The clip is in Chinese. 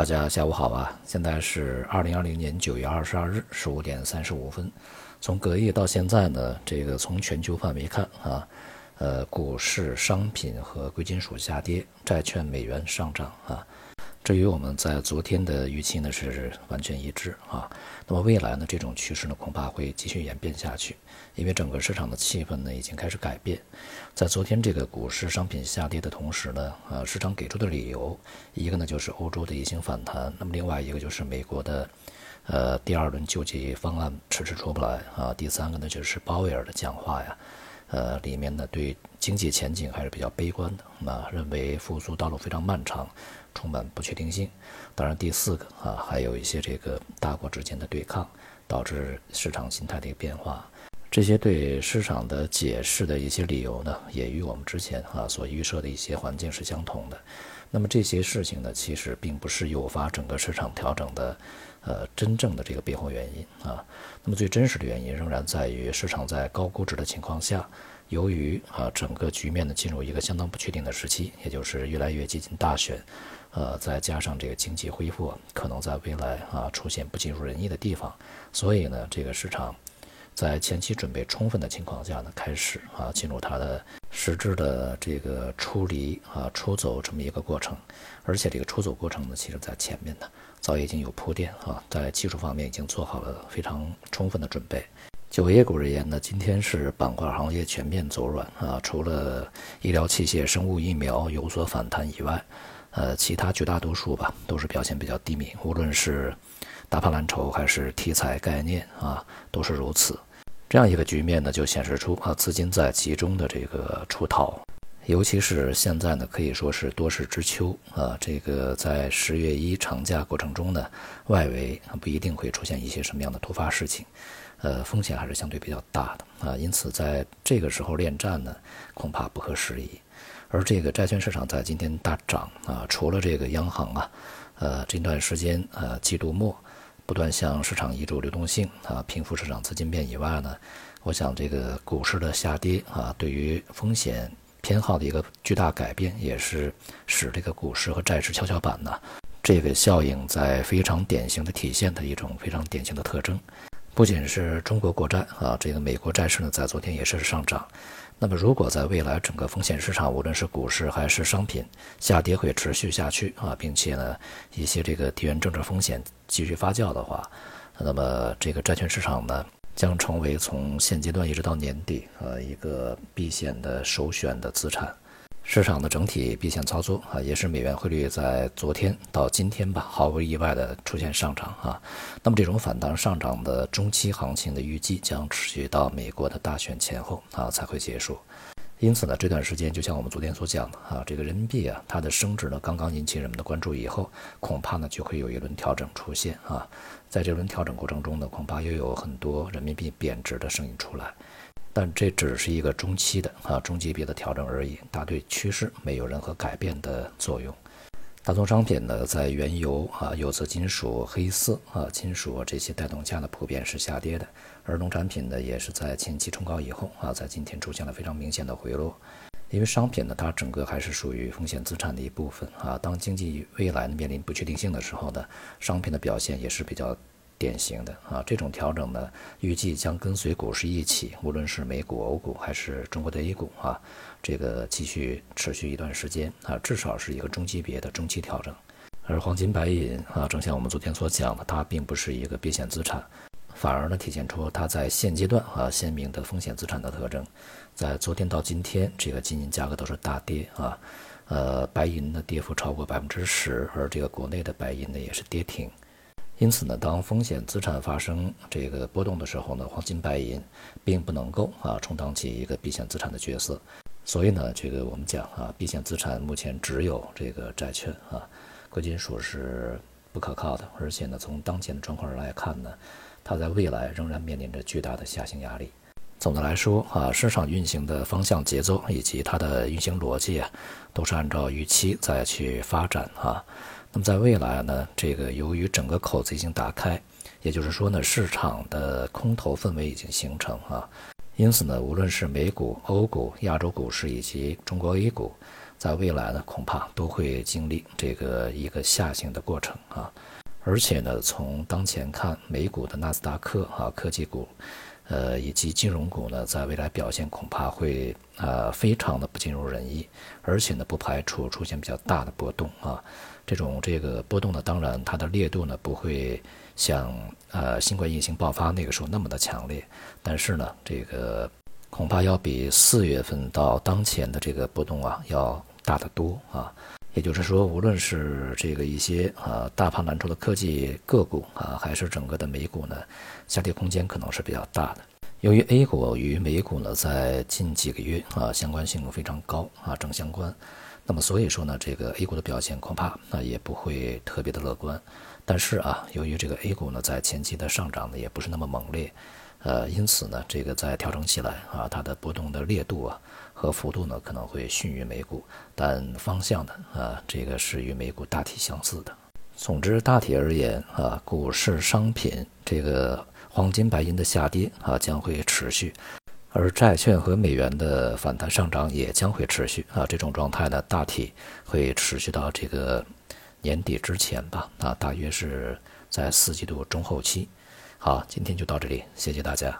大家下午好啊！现在是二零二零年九月二十二日十五点三十五分。从隔夜到现在呢，这个从全球范围看啊，呃，股市、商品和贵金属下跌，债券、美元上涨啊。这与我们在昨天的预期呢是完全一致啊。那么未来呢，这种趋势呢恐怕会继续演变下去，因为整个市场的气氛呢已经开始改变。在昨天这个股市、商品下跌的同时呢，呃，市场给出的理由，一个呢就是欧洲的疫情反弹，那么另外一个就是美国的，呃，第二轮救济方案迟迟出不来啊。第三个呢就是鲍威尔的讲话呀，呃，里面呢对经济前景还是比较悲观的，那认为复苏道路非常漫长。充满不确定性。当然，第四个啊，还有一些这个大国之间的对抗，导致市场心态的一个变化。这些对市场的解释的一些理由呢，也与我们之前啊所预设的一些环境是相同的。那么这些事情呢，其实并不是诱发整个市场调整的，呃，真正的这个背后原因啊。那么最真实的原因仍然在于市场在高估值的情况下。由于啊，整个局面呢进入一个相当不确定的时期，也就是越来越接近大选，呃，再加上这个经济恢复可能在未来啊出现不尽如人意的地方，所以呢，这个市场在前期准备充分的情况下呢，开始啊进入它的实质的这个出离啊出走这么一个过程，而且这个出走过程呢，其实在前面呢早已经有铺垫啊，在技术方面已经做好了非常充分的准备。就业股而言呢，今天是板块行业全面走软啊，除了医疗器械、生物疫苗有所反弹以外，呃，其他绝大多数吧都是表现比较低迷，无论是大盘蓝筹还是题材概念啊，都是如此。这样一个局面呢，就显示出啊资金在集中的这个出逃，尤其是现在呢，可以说是多事之秋啊。这个在十月一长假过程中呢，外围不一定会出现一些什么样的突发事情。呃，风险还是相对比较大的啊，因此在这个时候恋战呢，恐怕不合时宜。而这个债券市场在今天大涨啊，除了这个央行啊，呃，这段时间呃季度末不断向市场移注流动性啊，平复市场资金面以外呢，我想这个股市的下跌啊，对于风险偏好的一个巨大改变，也是使这个股市和债市跷跷板呢，这个效应在非常典型的体现的一种非常典型的特征。不仅是中国国债啊，这个美国债市呢，在昨天也是上涨。那么，如果在未来整个风险市场，无论是股市还是商品下跌会持续下去啊，并且呢，一些这个地缘政治风险继续发酵的话，那么这个债券市场呢，将成为从现阶段一直到年底呃一个避险的首选的资产。市场的整体避险操作啊，也是美元汇率在昨天到今天吧，毫无意外的出现上涨啊。那么这种反弹上涨的中期行情的预计将持续到美国的大选前后啊才会结束。因此呢，这段时间就像我们昨天所讲的啊，这个人民币啊它的升值呢刚刚引起人们的关注以后，恐怕呢就会有一轮调整出现啊。在这轮调整过程中呢，恐怕又有很多人民币贬值的声音出来。但这只是一个中期的啊中级别的调整而已，它对趋势没有任何改变的作用。大宗商品呢，在原油啊、有色金属、黑色啊金属这些带动下呢，普遍是下跌的。而农产品呢，也是在前期冲高以后啊，在今天出现了非常明显的回落。因为商品呢，它整个还是属于风险资产的一部分啊。当经济未来面临不确定性的时候呢，商品的表现也是比较。典型的啊，这种调整呢，预计将跟随股市一起，无论是美股、欧股还是中国的 A 股啊，这个继续持续一段时间啊，至少是一个中级别的中期调整。而黄金、白银啊，正像我们昨天所讲的，它并不是一个避险资产，反而呢，体现出它在现阶段啊鲜明的风险资产的特征。在昨天到今天，这个金银价格都是大跌啊，呃，白银呢跌幅超过百分之十，而这个国内的白银呢也是跌停。因此呢，当风险资产发生这个波动的时候呢，黄金、白银并不能够啊充当起一个避险资产的角色。所以呢，这个我们讲啊，避险资产目前只有这个债券啊，贵金属是不可靠的。而且呢，从当前的状况来看呢，它在未来仍然面临着巨大的下行压力。总的来说啊，市场运行的方向、节奏以及它的运行逻辑啊，都是按照预期再去发展啊。那么在未来呢，这个由于整个口子已经打开，也就是说呢，市场的空头氛围已经形成啊，因此呢，无论是美股、欧股、亚洲股市以及中国 A 股，在未来呢，恐怕都会经历这个一个下行的过程啊。而且呢，从当前看，美股的纳斯达克啊，科技股，呃，以及金融股呢，在未来表现恐怕会呃非常的不尽如人意，而且呢，不排除出现比较大的波动啊。这种这个波动呢，当然它的烈度呢不会像呃新冠疫情爆发那个时候那么的强烈，但是呢，这个恐怕要比四月份到当前的这个波动啊要大得多啊。也就是说，无论是这个一些啊大盘蓝筹的科技个股啊，还是整个的美股呢，下跌空间可能是比较大的。由于 A 股与美股呢在近几个月啊相关性非常高啊正相关，那么所以说呢，这个 A 股的表现恐怕啊也不会特别的乐观。但是啊，由于这个 A 股呢在前期的上涨呢也不是那么猛烈，呃，因此呢，这个在调整起来啊，它的波动的烈度啊。和幅度呢可能会逊于美股，但方向呢，啊，这个是与美股大体相似的。总之，大体而言啊，股市、商品这个黄金、白银的下跌啊将会持续，而债券和美元的反弹上涨也将会持续啊。这种状态呢，大体会持续到这个年底之前吧，啊，大约是在四季度中后期。好，今天就到这里，谢谢大家。